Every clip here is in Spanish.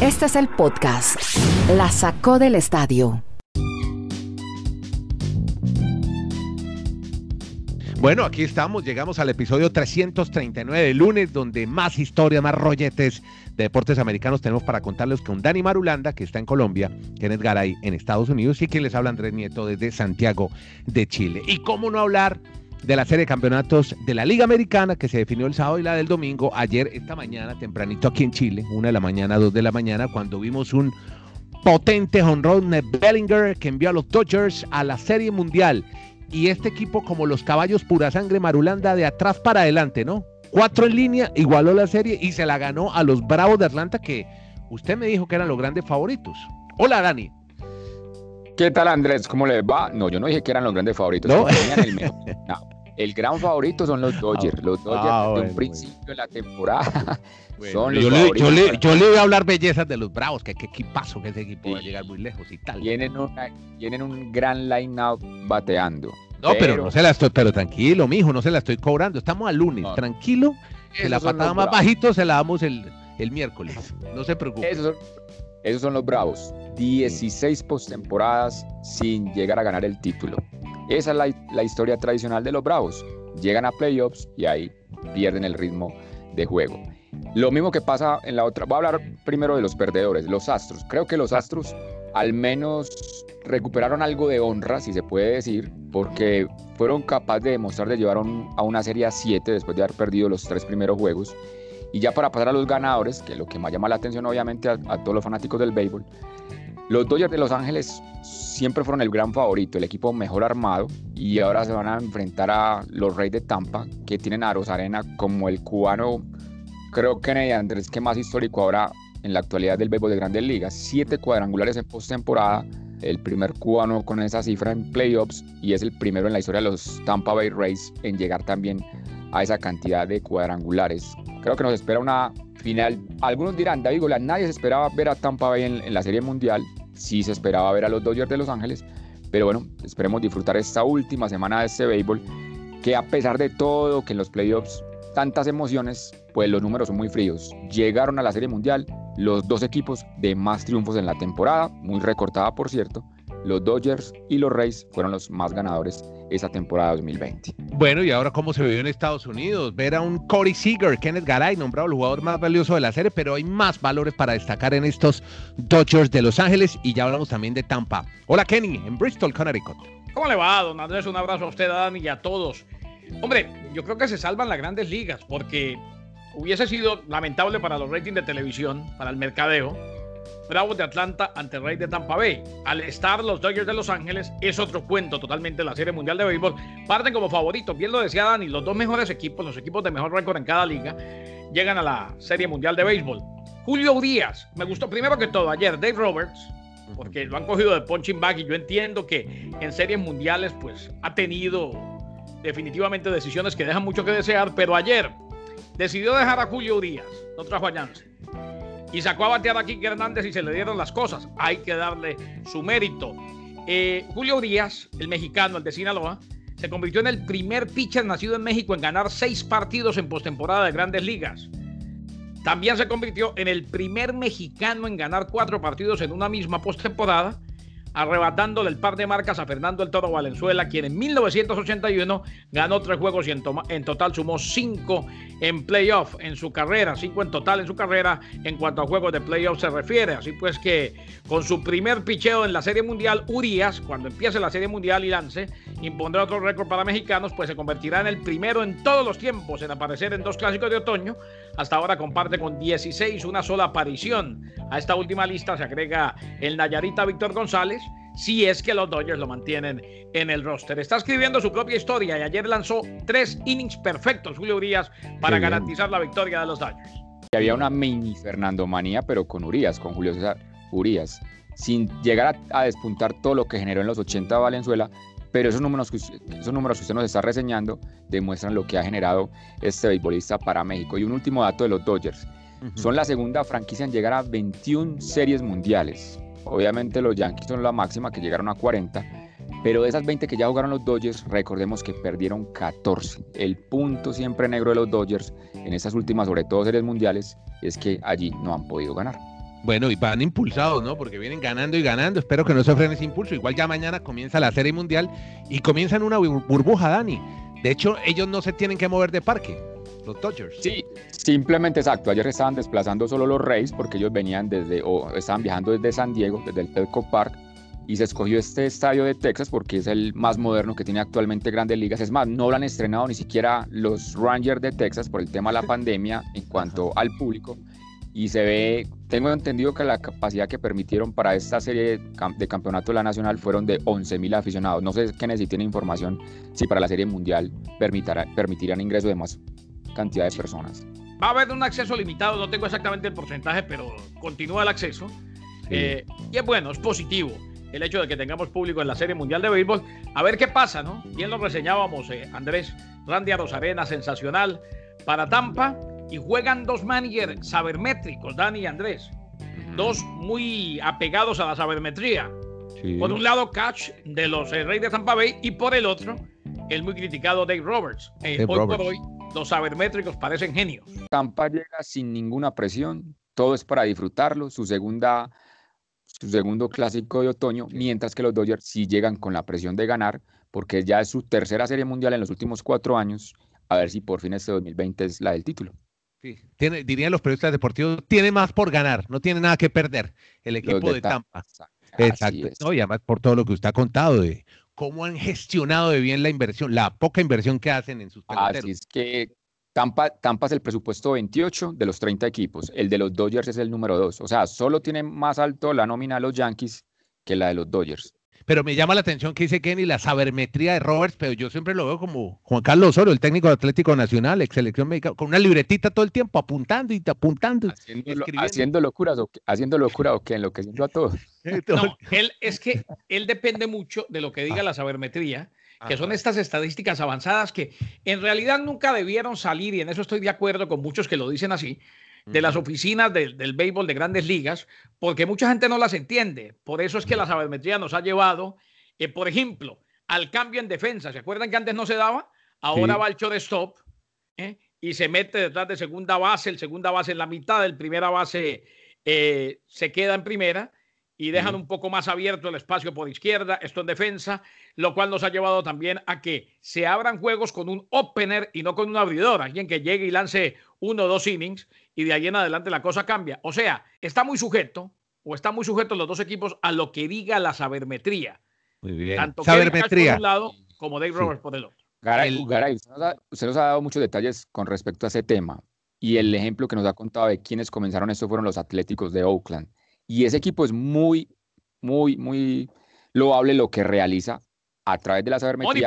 Este es el podcast. La sacó del estadio. Bueno, aquí estamos, llegamos al episodio 339 de lunes, donde más historias, más rolletes de deportes americanos tenemos para contarles con Dani Marulanda, que está en Colombia, Kenneth Garay en Estados Unidos y quien les habla Andrés Nieto desde Santiago de Chile. Y cómo no hablar de la serie de campeonatos de la Liga Americana que se definió el sábado y la del domingo, ayer, esta mañana, tempranito aquí en Chile, una de la mañana, dos de la mañana, cuando vimos un potente honrón de Bellinger que envió a los Dodgers a la Serie Mundial y este equipo como los caballos pura sangre marulanda de atrás para adelante, ¿no? Cuatro en línea, igualó la serie y se la ganó a los Bravos de Atlanta que usted me dijo que eran los grandes favoritos. Hola Dani. ¿Qué tal Andrés? ¿Cómo le va? No, yo no dije que eran los grandes favoritos. No. El, no. el, gran favorito son los Dodgers. Ah, los Dodgers ah, de bueno, un principio de la temporada Bueno, son los yo, le, yo, le, para- yo le voy a hablar bellezas de los Bravos, que qué equipazo que ese equipo va a llegar muy lejos y tal. tienen, una- tienen un gran line-up bateando. No, pero, no se la estoy, pero tranquilo, mijo, no se la estoy cobrando. Estamos al lunes, No. tranquilo. Que la patada más Bravos. bajito se la damos el, el miércoles. No se preocupe. Esos son, esos son los Bravos. 16 postemporadas sin llegar a ganar el título. Esa es la, la historia tradicional de los Bravos. Llegan a playoffs y ahí pierden el ritmo de juego. Lo mismo que pasa en la otra. Voy a hablar primero de los perdedores, los Astros. Creo que los Astros al menos recuperaron algo de honra, si se puede decir, porque fueron capaces de demostrar de llevar a una serie a 7 después de haber perdido los tres primeros juegos. Y ya para pasar a los ganadores, que es lo que más llama la atención obviamente a, a todos los fanáticos del béisbol, los Dodgers de Los Ángeles siempre fueron el gran favorito, el equipo mejor armado, y ahora se van a enfrentar a los Reyes de Tampa, que tienen a Rosarena como el cubano, creo que Kennedy Andrés, que más histórico ahora en la actualidad del béisbol de grandes ligas. Siete cuadrangulares en postemporada, el primer cubano con esa cifra en playoffs, y es el primero en la historia de los Tampa Bay Rays en llegar también a esa cantidad de cuadrangulares. Creo que nos espera una final. Algunos dirán, David Golan, nadie se esperaba ver a Tampa Bay en, en la Serie Mundial. Sí se esperaba ver a los Dodgers de Los Ángeles. Pero bueno, esperemos disfrutar esta última semana de este béisbol. Que a pesar de todo, que en los playoffs tantas emociones, pues los números son muy fríos. Llegaron a la Serie Mundial los dos equipos de más triunfos en la temporada, muy recortada por cierto. Los Dodgers y los Rays fueron los más ganadores esa temporada 2020. Bueno, y ahora cómo se vivió en Estados Unidos, ver a un Corey Seager, Kenneth Garay, nombrado el jugador más valioso de la serie, pero hay más valores para destacar en estos Dodgers de Los Ángeles y ya hablamos también de Tampa. Hola Kenny, en Bristol, Connecticut. ¿Cómo le va, don Andrés? Un abrazo a usted, a Dani y a todos. Hombre, yo creo que se salvan las grandes ligas porque hubiese sido lamentable para los ratings de televisión, para el mercadeo. Bravos de Atlanta ante Rey de Tampa Bay. Al estar los Dodgers de Los Ángeles, es otro cuento totalmente la Serie Mundial de Béisbol. Parten como favoritos, bien lo decía Dani, los dos mejores equipos, los equipos de mejor récord en cada liga, llegan a la Serie Mundial de Béisbol. Julio Urias, me gustó primero que todo ayer, Dave Roberts, porque lo han cogido de punching bag y yo entiendo que en series mundiales pues ha tenido definitivamente decisiones que dejan mucho que desear, pero ayer decidió dejar a Julio Urias, no trajo a y sacó a batear a Kike Hernández y se le dieron las cosas. Hay que darle su mérito. Eh, Julio Urias, el mexicano, el de Sinaloa, se convirtió en el primer pitcher nacido en México en ganar seis partidos en postemporada de grandes ligas. También se convirtió en el primer mexicano en ganar cuatro partidos en una misma postemporada, arrebatándole el par de marcas a Fernando el Toro Valenzuela, quien en 1981 ganó tres juegos y en, toma- en total sumó cinco en playoff en su carrera, cinco en total en su carrera en cuanto a juegos de playoff se refiere. Así pues que con su primer picheo en la Serie Mundial, Urias, cuando empiece la Serie Mundial y lance, impondrá otro récord para mexicanos, pues se convertirá en el primero en todos los tiempos en aparecer en dos clásicos de otoño. Hasta ahora comparte con 16 una sola aparición. A esta última lista se agrega el Nayarita Víctor González, si es que los Dodgers lo mantienen en el roster. Está escribiendo su propia historia y ayer lanzó tres innings perfectos, Julio Urias, para Qué bien. garantizar la victoria de los Dodgers. Y había una mini Fernando Manía, pero con Urias, con Julio César Urias, sin llegar a, a despuntar todo lo que generó en los 80 Valenzuela, pero esos números, que, usted- esos números que usted nos está reseñando demuestran lo que ha generado este beisbolista para México. Y un último dato de los Dodgers. Son la segunda franquicia en llegar a 21 series mundiales. Obviamente los Yankees son la máxima que llegaron a 40, pero de esas 20 que ya jugaron los Dodgers, recordemos que perdieron 14. El punto siempre negro de los Dodgers en estas últimas, sobre todo series mundiales, es que allí no han podido ganar. Bueno, y van impulsados, ¿no? Porque vienen ganando y ganando. Espero que no se frene ese impulso. Igual ya mañana comienza la Serie Mundial y comienzan una burbuja, Dani. De hecho, ellos no se tienen que mover de parque, los Dodgers. Sí, simplemente exacto. Ayer estaban desplazando solo los Rays porque ellos venían desde, o estaban viajando desde San Diego, desde el Petco Park, y se escogió este estadio de Texas porque es el más moderno que tiene actualmente grandes ligas. Es más, no lo han estrenado ni siquiera los Rangers de Texas por el tema de la pandemia en cuanto al público y se ve, tengo entendido que la capacidad que permitieron para esta serie de campeonato de la nacional fueron de 11.000 aficionados. No sé qué si tiene información si para la serie mundial permitirán ingreso de más cantidad de personas. Va a haber un acceso limitado, no tengo exactamente el porcentaje, pero continúa el acceso. Eh, y es bueno, es positivo el hecho de que tengamos público en la Serie Mundial de Béisbol. A ver qué pasa, ¿no? Bien lo reseñábamos, eh, Andrés. Randy Rosarena, sensacional para Tampa y juegan dos managers sabermétricos, Dani y Andrés. Dos muy apegados a la sabermetría. Por un lado, Catch de los eh, Reyes de Tampa Bay y por el otro, el muy criticado Dave Roberts. Eh, hoy por hoy, los sabermétricos parecen genios. Tampa llega sin ninguna presión, todo es para disfrutarlo. Su segunda su segundo clásico de otoño, mientras que los Dodgers sí llegan con la presión de ganar, porque ya es su tercera serie mundial en los últimos cuatro años, a ver si por fin este 2020 es la del título. Sí, tiene, dirían los periodistas deportivos, tiene más por ganar, no tiene nada que perder el equipo de, Tampa. Exacto. y además por todo lo que usted ha contado de cómo han gestionado de bien la inversión, la poca inversión que hacen en sus peloteros. Así es que Tampa, Tampa es el presupuesto 28 de los 30 equipos, el de los Dodgers es el número 2, o sea, solo tiene más alto la nómina de los Yankees que la de los Dodgers. Pero me llama la atención que dice Kenny la sabermetría de Roberts, pero yo siempre lo veo como Juan Carlos Osorio, el técnico de Atlético Nacional, ex selección mexicana, con una libretita todo el tiempo apuntando y apuntando. Haciendo, locuras, o, haciendo locura o qué, enloqueciendo a todos. No, él es que él depende mucho de lo que diga ah. la sabermetría, que son estas estadísticas avanzadas que en realidad nunca debieron salir, y en eso estoy de acuerdo con muchos que lo dicen así, de las oficinas del béisbol de grandes ligas, porque mucha gente no las entiende. Por eso es que la sabermetría nos ha llevado, eh, por ejemplo, al cambio en defensa. ¿Se acuerdan que antes no se daba? Ahora va el shortstop ¿eh? y se mete detrás de segunda base, el segunda base en la mitad, el primera base eh, se queda en primera y dejan un poco más abierto el espacio por izquierda, esto en defensa, lo cual nos ha llevado también a que se abran juegos con un opener y no con un abridor, alguien que llegue y lance uno o dos innings y de ahí en adelante la cosa cambia. O sea, está muy sujeto o está muy sujeto los dos equipos a lo que diga la sabermetría. Muy bien. Tanto sabermetría. por un lado como Dave Roberts por el otro. Garay, usted nos ha dado muchos detalles con respecto a ese tema y el ejemplo que nos ha contado de quienes comenzaron esto fueron los Atléticos de Oakland. Y ese equipo es muy, muy, muy loable lo que realiza a través de la sabermetría.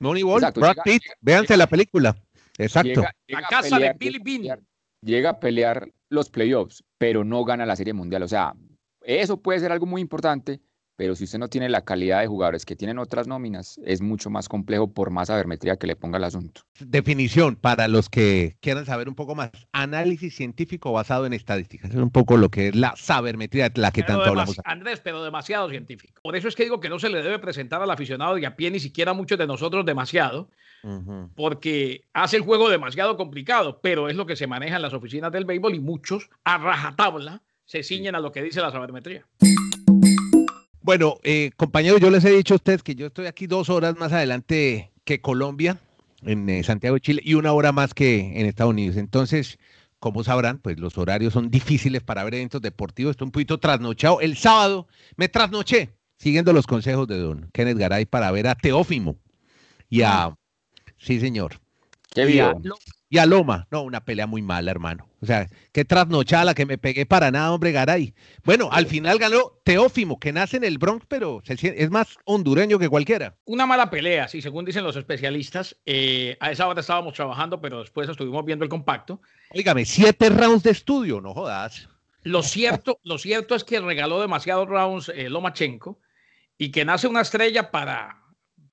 Moneyball. Porque, Brad Pitt, véanse la película. Exacto. la casa de Billy Bean. Llega a pelear los playoffs, pero no gana la Serie Mundial. O sea, eso puede ser algo muy importante, pero si usted no tiene la calidad de jugadores que tienen otras nóminas, es mucho más complejo por más sabermetría que le ponga el asunto. Definición para los que quieran saber un poco más, análisis científico basado en estadísticas, es un poco lo que es la sabermetría de la que tanto hablamos. Andrés, pero demasiado científico. Por eso es que digo que no se le debe presentar al aficionado y a pie ni siquiera a muchos de nosotros demasiado, porque hace el juego demasiado complicado, pero es lo que se maneja en las oficinas del béisbol y muchos a rajatabla se ciñen a lo que dice la sabermetría. Bueno, eh, compañeros, yo les he dicho a ustedes que yo estoy aquí dos horas más adelante que Colombia, en eh, Santiago de Chile, y una hora más que en Estados Unidos. Entonces, como sabrán, pues los horarios son difíciles para ver eventos deportivos. Estoy un poquito trasnochado. El sábado me trasnoché siguiendo los consejos de don Kenneth Garay para ver a Teófimo y a... Sí, señor. Qué bien y a Loma. No, una pelea muy mala, hermano. O sea, qué trasnochada que me pegué para nada, hombre, Garay. Bueno, al final ganó Teófimo, que nace en el Bronx, pero es más hondureño que cualquiera. Una mala pelea, sí, según dicen los especialistas. Eh, a esa hora estábamos trabajando, pero después estuvimos viendo el compacto. Óigame, siete rounds de estudio, no jodas. Lo cierto, lo cierto es que regaló demasiados rounds eh, Lomachenko y que nace una estrella para,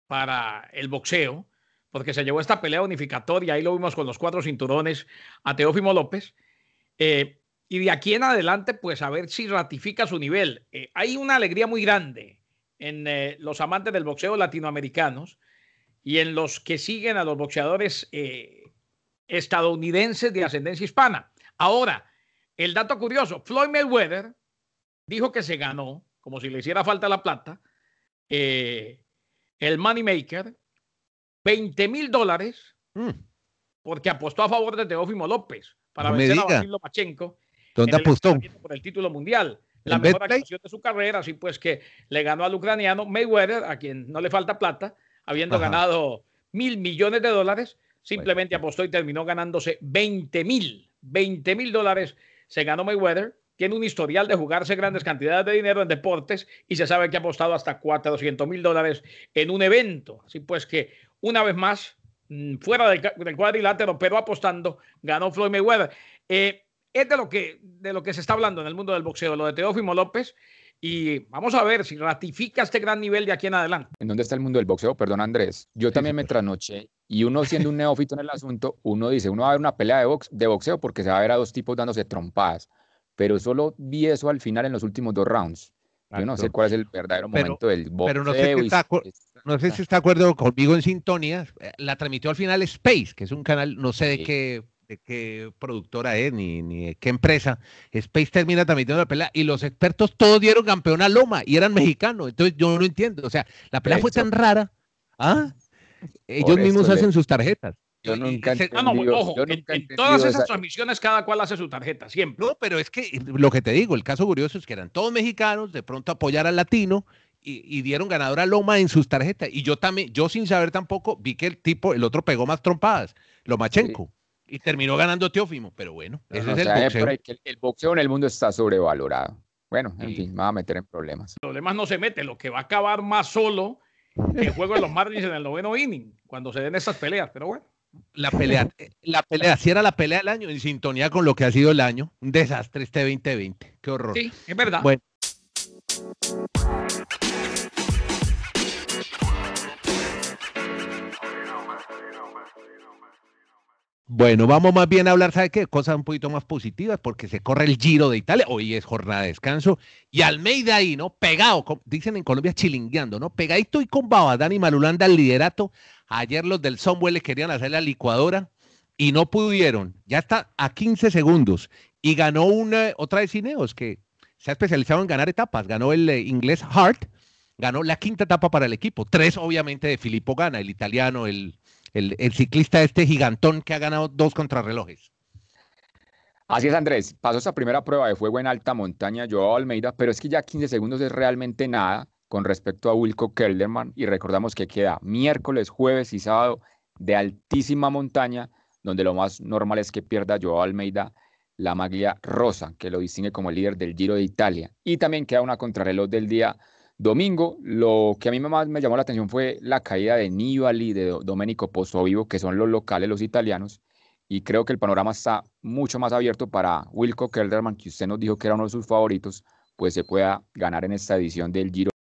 para el boxeo porque se llevó esta pelea unificatoria, ahí lo vimos con los cuatro cinturones a Teófimo López. Eh, y de aquí en adelante, pues a ver si ratifica su nivel. Eh, hay una alegría muy grande en eh, los amantes del boxeo latinoamericanos y en los que siguen a los boxeadores estadounidenses de ascendencia hispana. Ahora, el dato curioso, Floyd Mayweather dijo que se ganó, como si le hiciera falta la plata, el Moneymaker, 20 mil dólares, Mm. porque apostó a favor de Teófimo López para No vencer a. Vasil Lomachenko ¿Dónde apostó? por el título mundial. La ¿En mejor Betplay? actuación de su carrera, así pues que le ganó al ucraniano Mayweather, a quien no le falta plata, habiendo Ajá. ganado mil millones de dólares, simplemente apostó y terminó ganándose 20 mil, 20 mil dólares se ganó Mayweather. Tiene un historial de jugarse grandes cantidades de dinero en deportes y se sabe que ha apostado hasta 400 mil dólares en un evento. Así pues que una vez más, mm, fuera del, cuadrilátero, pero apostando, ganó Floyd Mayweather. Eh, es de lo, que, de lo que se está hablando en el mundo del boxeo, lo de Teófimo López. Y vamos a ver si ratifica este gran nivel de aquí en adelante. ¿En dónde está el mundo del boxeo? Perdón, Andrés. Yo también me trasnoché y uno siendo un neófito en el asunto, uno dice, uno va a ver una pelea de, box, de boxeo porque se va a ver a dos tipos dándose trompadas, pero solo vi eso al final en los últimos dos rounds. Yo no sé cuál es el verdadero Pero- momento del boxeo. pero no sé si está acu- es- No sé si está de acuerdo conmigo en sintonía. eh, La transmitió al final Space, que es un canal, no sé de qué, de qué productora es, ni, ni de qué empresa. Space termina transmitiendo la pelea y los expertos todos dieron campeón a Loma y eran mexicanos. Entonces yo no entiendo. O sea, la pelea fue Eso. tan rara. ¿Ah? Ellos mismos le- hacen sus tarjetas. Yo nunca Ah, no, Entendido, ojo, yo en, nunca he en todas esas esa- transmisiones cada cual hace su tarjeta, siempre. No, pero es que lo que te digo, el caso curioso es que eran todos mexicanos, de pronto apoyar al latino y, y dieron ganador a Loma en sus tarjetas. Y yo también, yo sin saber tampoco, vi que el tipo, el otro pegó más trompadas, Lomachenko, y terminó ganando Teófimo. Pero bueno, No, ese no, es el o sea, boxeo. que el- el boxeo en el mundo está sobrevalorado. Bueno, en Sí. fin, me va a meter en problemas. Los demás no se mete. Lo que va a acabar más solo que el juego de los Marlins en el noveno inning, cuando se den estas peleas. Pero bueno, La pelea, eh, la pelea, si era la pelea del año, en sintonía con lo que ha sido el año. Un desastre este 2020. Qué horror. sí, es verdad. Bueno. Bueno, vamos más bien a hablar, ¿sabe qué? Cosas un poquito más positivas, porque se corre el Giro de Italia. Hoy es jornada de descanso. Y Almeida ahí, ¿no? Pegado, dicen en Colombia, chilingueando, ¿no? Pegadito y con baba. Dani Marulanda al liderato. Ayer los del Somewell le querían hacer la licuadora y no pudieron. Ya está a 15 segundos. Y ganó una, otra de Cineos que se ha especializado en ganar etapas. Ganó el eh, inglés Hart. Ganó la quinta etapa para el equipo. Tres, obviamente, de Filippo Gana, el italiano, el, el, el ciclista este gigantón que ha ganado dos contrarrelojes. Así es, Andrés. Pasó esa primera prueba de fuego en alta montaña, Joao Almeida, pero es que ya 15 segundos es realmente nada con respecto a Wilco Kelderman. Y recordamos que queda miércoles, jueves y sábado de altísima montaña, donde lo más normal es que pierda Joao Almeida la maglia rosa, que lo distingue como líder del Giro de Italia. Y también queda una contrarreloj del día domingo. Lo que a mí más me llamó la atención fue la caída de Nibali, de Do- Domenico Pozzovivo, que son los locales, los italianos. Y creo que el panorama está mucho más abierto para Wilco Kelderman, que usted nos dijo que era uno de sus favoritos, pues se pueda ganar en esta edición del Giro.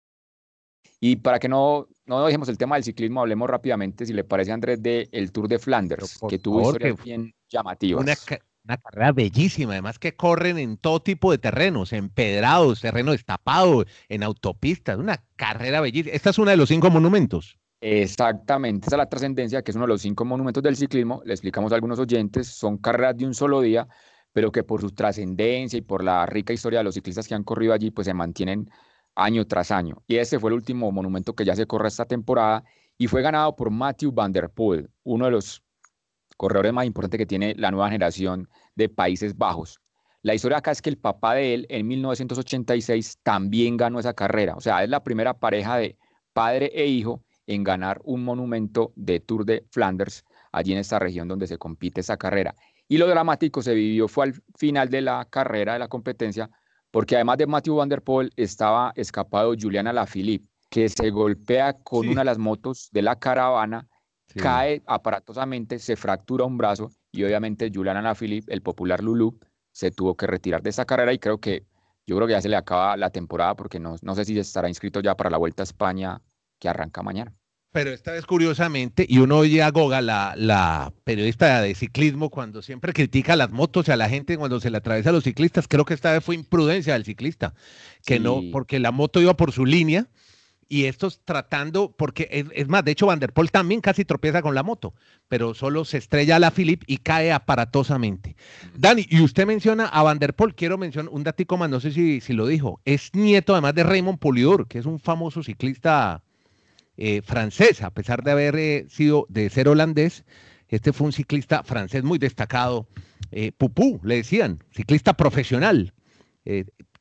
Y para que no, no dejemos el tema del ciclismo, hablemos rápidamente, si le parece, Andrés, del Tour de Flanders, que tuvo favor, historias que- bien llamativas. Una, una carrera bellísima, además que corren en todo tipo de terrenos, empedrados, terreno destapado, en autopistas, una carrera bellísima. Esta es una de los cinco monumentos. Exactamente, esa es la trascendencia, que es uno de los cinco monumentos del ciclismo. Le explicamos a algunos oyentes, son carreras de un solo día, pero que por su trascendencia y por la rica historia de los ciclistas que han corrido allí, pues se mantienen año tras año. Y este fue el último monumento que ya se corre esta temporada y fue ganado por Matthew Van Der Poel, uno de los corredores más importantes que tiene la nueva generación de Países Bajos. La historia acá es que el papá de él en 1986 también ganó esa carrera, o sea, es la primera pareja de padre e hijo en ganar un monumento de Tour de Flanders, allí en esta región donde se compite esa carrera. Y lo dramático se vivió fue al final de la carrera, de la competencia, porque además de Matthew Van Der Poel estaba escapado Juliana Alaphilippe, que se golpea con Sí. una de las motos de la caravana, Sí. cae aparatosamente, se fractura un brazo y obviamente Juliana Alaphilippe, el popular Lulu, se tuvo que retirar de esa carrera y creo que yo creo que ya se le acaba la temporada porque no, no sé si estará inscrito ya para la Vuelta a España que arranca mañana. Pero esta vez, curiosamente, y uno oye a Goga, la, la periodista de ciclismo, cuando siempre critica a las motos y a la gente cuando se le atraviesa a los ciclistas, creo que esta vez fue imprudencia del ciclista, que no, porque la moto iba por su línea y estos tratando, porque es, más, de hecho Van der Poel también casi tropieza con la moto, pero solo se estrella a la Philip y cae aparatosamente. Dani, y usted menciona a Van der Poel, quiero mencionar un datico más, no sé si, si lo dijo, es nieto además de Raymond Polidor, que es un famoso ciclista eh, francés, a pesar de haber eh, sido de ser holandés, este fue un ciclista francés muy destacado, eh, Pupú, le decían, ciclista profesional.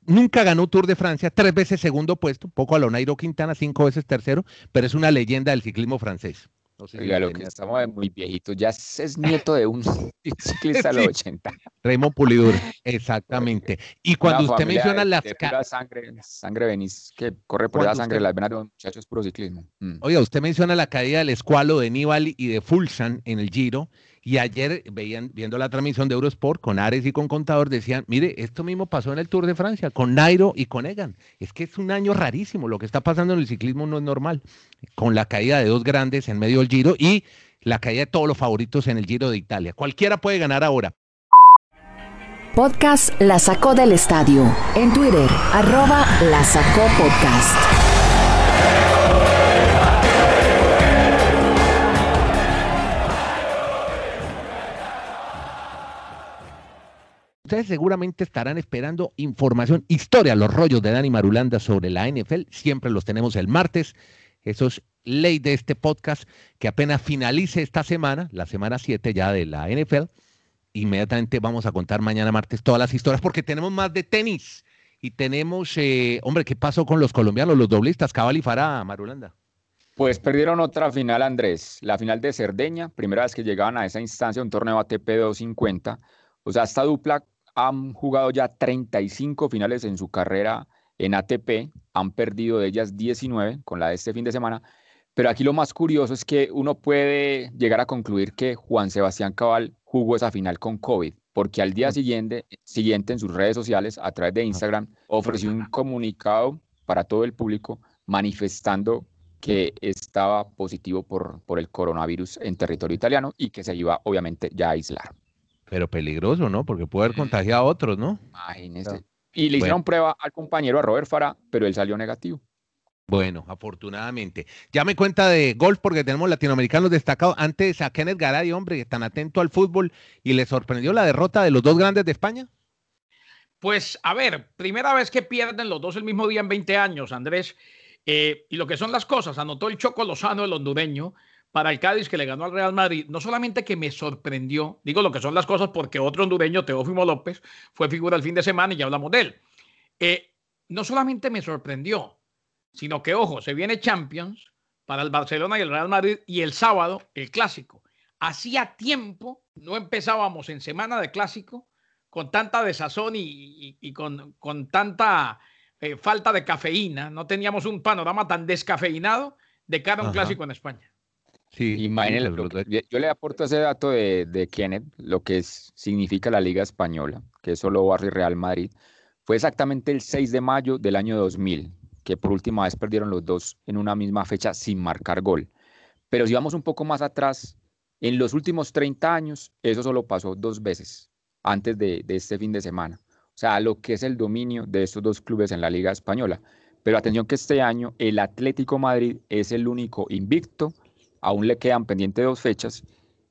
Nunca ganó Tour de Francia, tres veces segundo puesto, poco a lo Nairo Quintana, cinco veces tercero, pero es una leyenda del ciclismo francés. Oiga, lo que estamos muy viejitos, ya es nieto de un ciclista de los 80. Raymond Pulidur, exactamente. Y cuando usted menciona las... sangre, sangre venís, que corre por la sangre, las venas de los muchachos, puro ciclismo. Mm. Oiga, usted menciona la caída del escualo de Nibali y de Fulsan en el Giro, y ayer veían, viendo la transmisión de Eurosport con Ares y con Contador, decían, mire, esto mismo pasó en el Tour de Francia, con Nairo y con Egan. Es que es un año rarísimo, lo que está pasando en el ciclismo no es normal, con la caída de dos grandes en medio del Giro y la caída de todos los favoritos en el Giro de Italia. Cualquiera puede ganar ahora. Podcast La Sacó del Estadio. En Twitter, arroba La Sacó Podcast. Ustedes seguramente estarán esperando información, historia, los rollos de Dani Marulanda sobre la NFL. Siempre los tenemos el martes. Eso es ley de este podcast que apenas finalice esta semana, la semana 7 ya de la NFL. Inmediatamente vamos a contar mañana martes todas las historias porque tenemos más de tenis y tenemos, eh, hombre, ¿qué pasó con los colombianos, los doblistas, Cabal y Farah, Marulanda? Pues perdieron otra final, Andrés, la final de Cerdeña, primera vez que llegaban a esa instancia, un torneo ATP 250. O sea, esta dupla han jugado ya 35 finales en su carrera en ATP, han perdido de ellas 19 con la de este fin de semana, pero aquí lo más curioso es que uno puede llegar a concluir que Juan Sebastián Cabal jugó esa final con COVID, porque al día siguiente, siguiente en sus redes sociales, a través de Instagram, ofreció un comunicado para todo el público manifestando que estaba positivo por, por el coronavirus en territorio italiano y que se iba obviamente ya a aislar. Pero peligroso, ¿no? Porque puede haber contagiado a otros, ¿no? Imagínese. Y le hicieron prueba al compañero, a Robert Farah, pero él salió negativo. Bueno, afortunadamente. Ya me cuenta de golf porque tenemos latinoamericanos destacados. Antes a Kenneth Garay, hombre, tan atento al fútbol y le sorprendió la derrota de los dos grandes de España. Pues a ver, primera vez que pierden los dos el mismo día en 20 años, Andrés. Eh, y lo que son las cosas, anotó el Choco Lozano, el hondureño, para el Cádiz que le ganó al Real Madrid, no solamente que me sorprendió, digo lo que son las cosas porque otro hondureño, Teófimo López, fue figura el fin de semana y ya hablamos de él. Eh, no solamente me sorprendió, sino que, ojo, se viene Champions para el Barcelona y el Real Madrid y el sábado el clásico. Hacía tiempo no empezábamos en semana de clásico con tanta desazón y, con, con, tanta eh, falta de cafeína. No teníamos un panorama tan descafeinado de cara a un clásico en España. Sí, yo le aporto ese dato de, de Kenneth, lo que significa la Liga Española, que es solo Barça y Real Madrid. Fue exactamente el 6 de mayo del año 2000, que por última vez perdieron los dos en una misma fecha sin marcar gol. Pero si vamos un poco más atrás, en los últimos 30 años, eso solo pasó dos veces antes de, de este fin de semana. O sea, lo que es el dominio de estos dos clubes en la Liga Española. Pero atención que este año el Atlético Madrid es el único invicto aún le quedan pendientes dos fechas.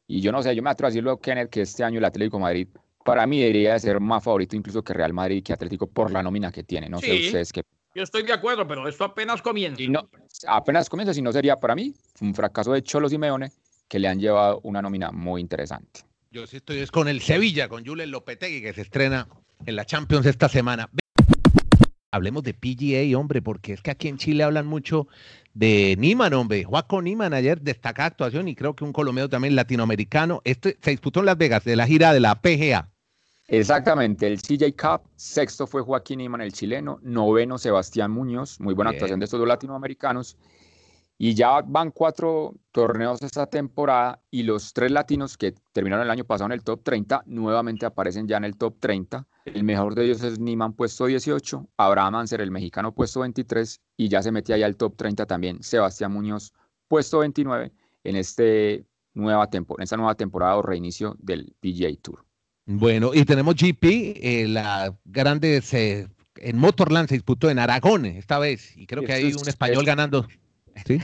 Y yo no sé, yo me atrevo a decirlo, Kenneth, que este año el Atlético Madrid para mí debería de ser más favorito incluso que Real Madrid que Atlético por la nómina que tiene. No sé ustedes qué. Yo estoy de acuerdo, pero esto apenas comienza. no, apenas comienza, si no sería para mí un fracaso de Cholo Simeone que le han llevado una nómina muy interesante. Yo sí estoy es con el Sevilla, con Julen Lopetegui, que se estrena en la Champions esta semana. Hablemos de PGA, hombre, porque es que aquí en Chile hablan mucho de Niman, hombre. Juaco Niman ayer destacada actuación y creo que un colombiano también latinoamericano. Este se disputó en Las Vegas de la gira de la PGA. Exactamente, el CJ Cup, sexto fue Joaquín Niman, el chileno, noveno Sebastián Muñoz, muy buena actuación de estos dos latinoamericanos. Y ya van cuatro torneos esta temporada y los tres latinos que terminaron el año pasado en el top 30 nuevamente aparecen ya en el top 30. El mejor de ellos es Niman, puesto 18, Abraham Anser, el mexicano, puesto 23, y ya se metía ya al top 30 también Sebastián Muñoz, puesto 29, en, este nueva en esta nueva temporada o reinicio del PGA Tour. Bueno, y tenemos GP, eh, la grande en Motorland se disputó en Aragón esta vez y creo que hay un español ganando. ¿Sí?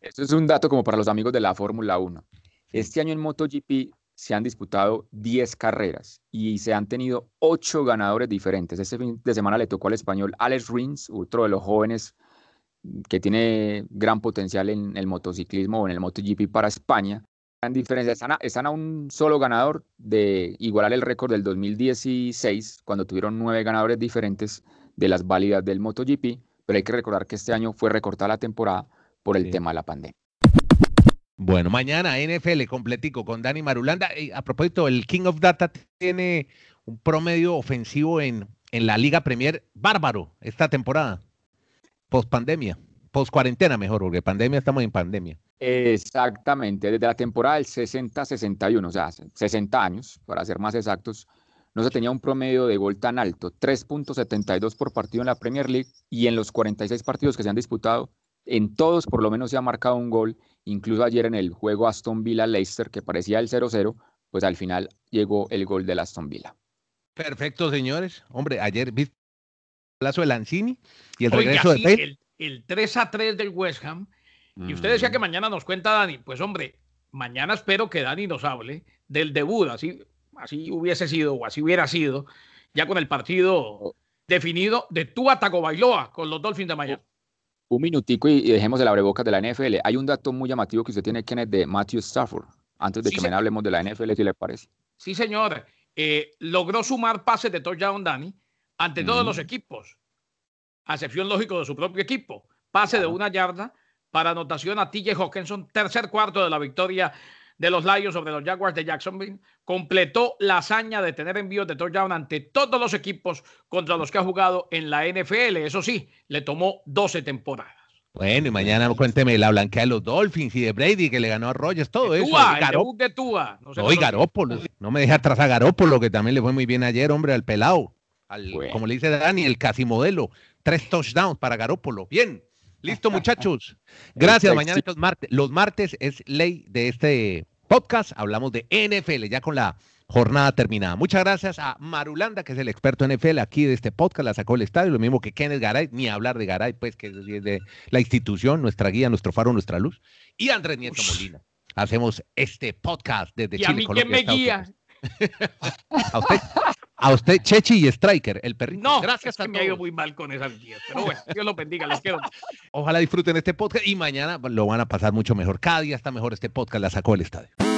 Esto es un dato como para los amigos de la Fórmula 1. Este año en MotoGP se han disputado 10 carreras y se han tenido 8 ganadores diferentes. Este fin de semana le tocó al español Alex Rins, otro de los jóvenes que tiene gran potencial en el motociclismo o en el MotoGP para España. En diferencia, están a, están a un solo ganador de igualar el récord del 2016, cuando tuvieron nueve ganadores diferentes de las válidas del MotoGP, pero hay que recordar que este año fue recortada la temporada por el tema de la pandemia. Bueno, mañana NFL completico con Dani Marulanda. a propósito, el King of Data tiene un promedio ofensivo en, en la Liga Premier bárbaro esta temporada, post pandemia, post cuarentena mejor, porque pandemia estamos en pandemia. Exactamente, desde la temporada del 60-61, o sea, 60 años, para ser más exactos, no se tenía un promedio de gol tan alto, 3.72 por partido en la Premier League y en los 46 partidos que se han disputado, en todos por lo menos se ha marcado un gol, incluso ayer en el juego Aston Villa-Leicester, que parecía el 0-0, pues al final llegó el gol del Aston Villa. Perfecto, señores. Hombre, ayer viste el plazo de Lanzini y el regreso de Bale. El, el 3-3 del West Ham. Y usted decía que mm. mañana nos cuenta Dani. Pues hombre, mañana espero que Dani nos hable del debut, así, así hubiese sido o así hubiera sido, ya con el partido oh. definido de Tua Bailoa con los Dolphins de Miami un minutico y, dejemos el abrebocas de la NFL. Hay un dato muy llamativo que usted tiene, Kenneth, de Matthew Stafford, antes de que me hablemos de la NFL, si le parece. Sí, señor. Eh, logró sumar pases de touchdown, Dani, ante todos los equipos, a excepción lógico de su propio equipo. Pase de una yarda para anotación a TJ Hawkinson, tercer cuarto de la victoria de los Lions sobre los Jaguars de Jacksonville, completó la hazaña de tener envíos de touchdown ante todos los equipos contra los que ha jugado en la NFL. Eso sí, le tomó 12 temporadas. Bueno, y mañana cuénteme la blanquea de los Dolphins y de Brady que le ganó a Rogers, todo eso. Tua, el de Tua. No, y Garópolo. No me deje atrás a Garópolo, que también le fue muy bien ayer, hombre, al pelado. Al, Como le dice Dani, el casi modelo. Tres touchdowns para Garópolo. Bien. Listo, muchachos. Gracias. Mañana estos martes. Los martes es ley de este podcast. Hablamos de NFL ya con la jornada terminada. Muchas gracias a Marulanda, que es el experto en NFL aquí de este podcast, la sacó el estadio, lo mismo que Kenneth Garay, ni hablar de Garay, pues que es de la institución, nuestra guía, nuestro faro, nuestra luz, y Andrés Nieto Molina. Hacemos este podcast desde ¿Y Chile. a mí quién me guía? a usted, a usted, Chechi y Striker, el perrito. No, gracias que me ha ido muy mal con esas guías. Pero bueno, Dios los bendiga, los quiero. Ojalá disfruten este podcast y mañana lo van a pasar mucho mejor. Cada día está mejor este podcast, la sacó el estadio.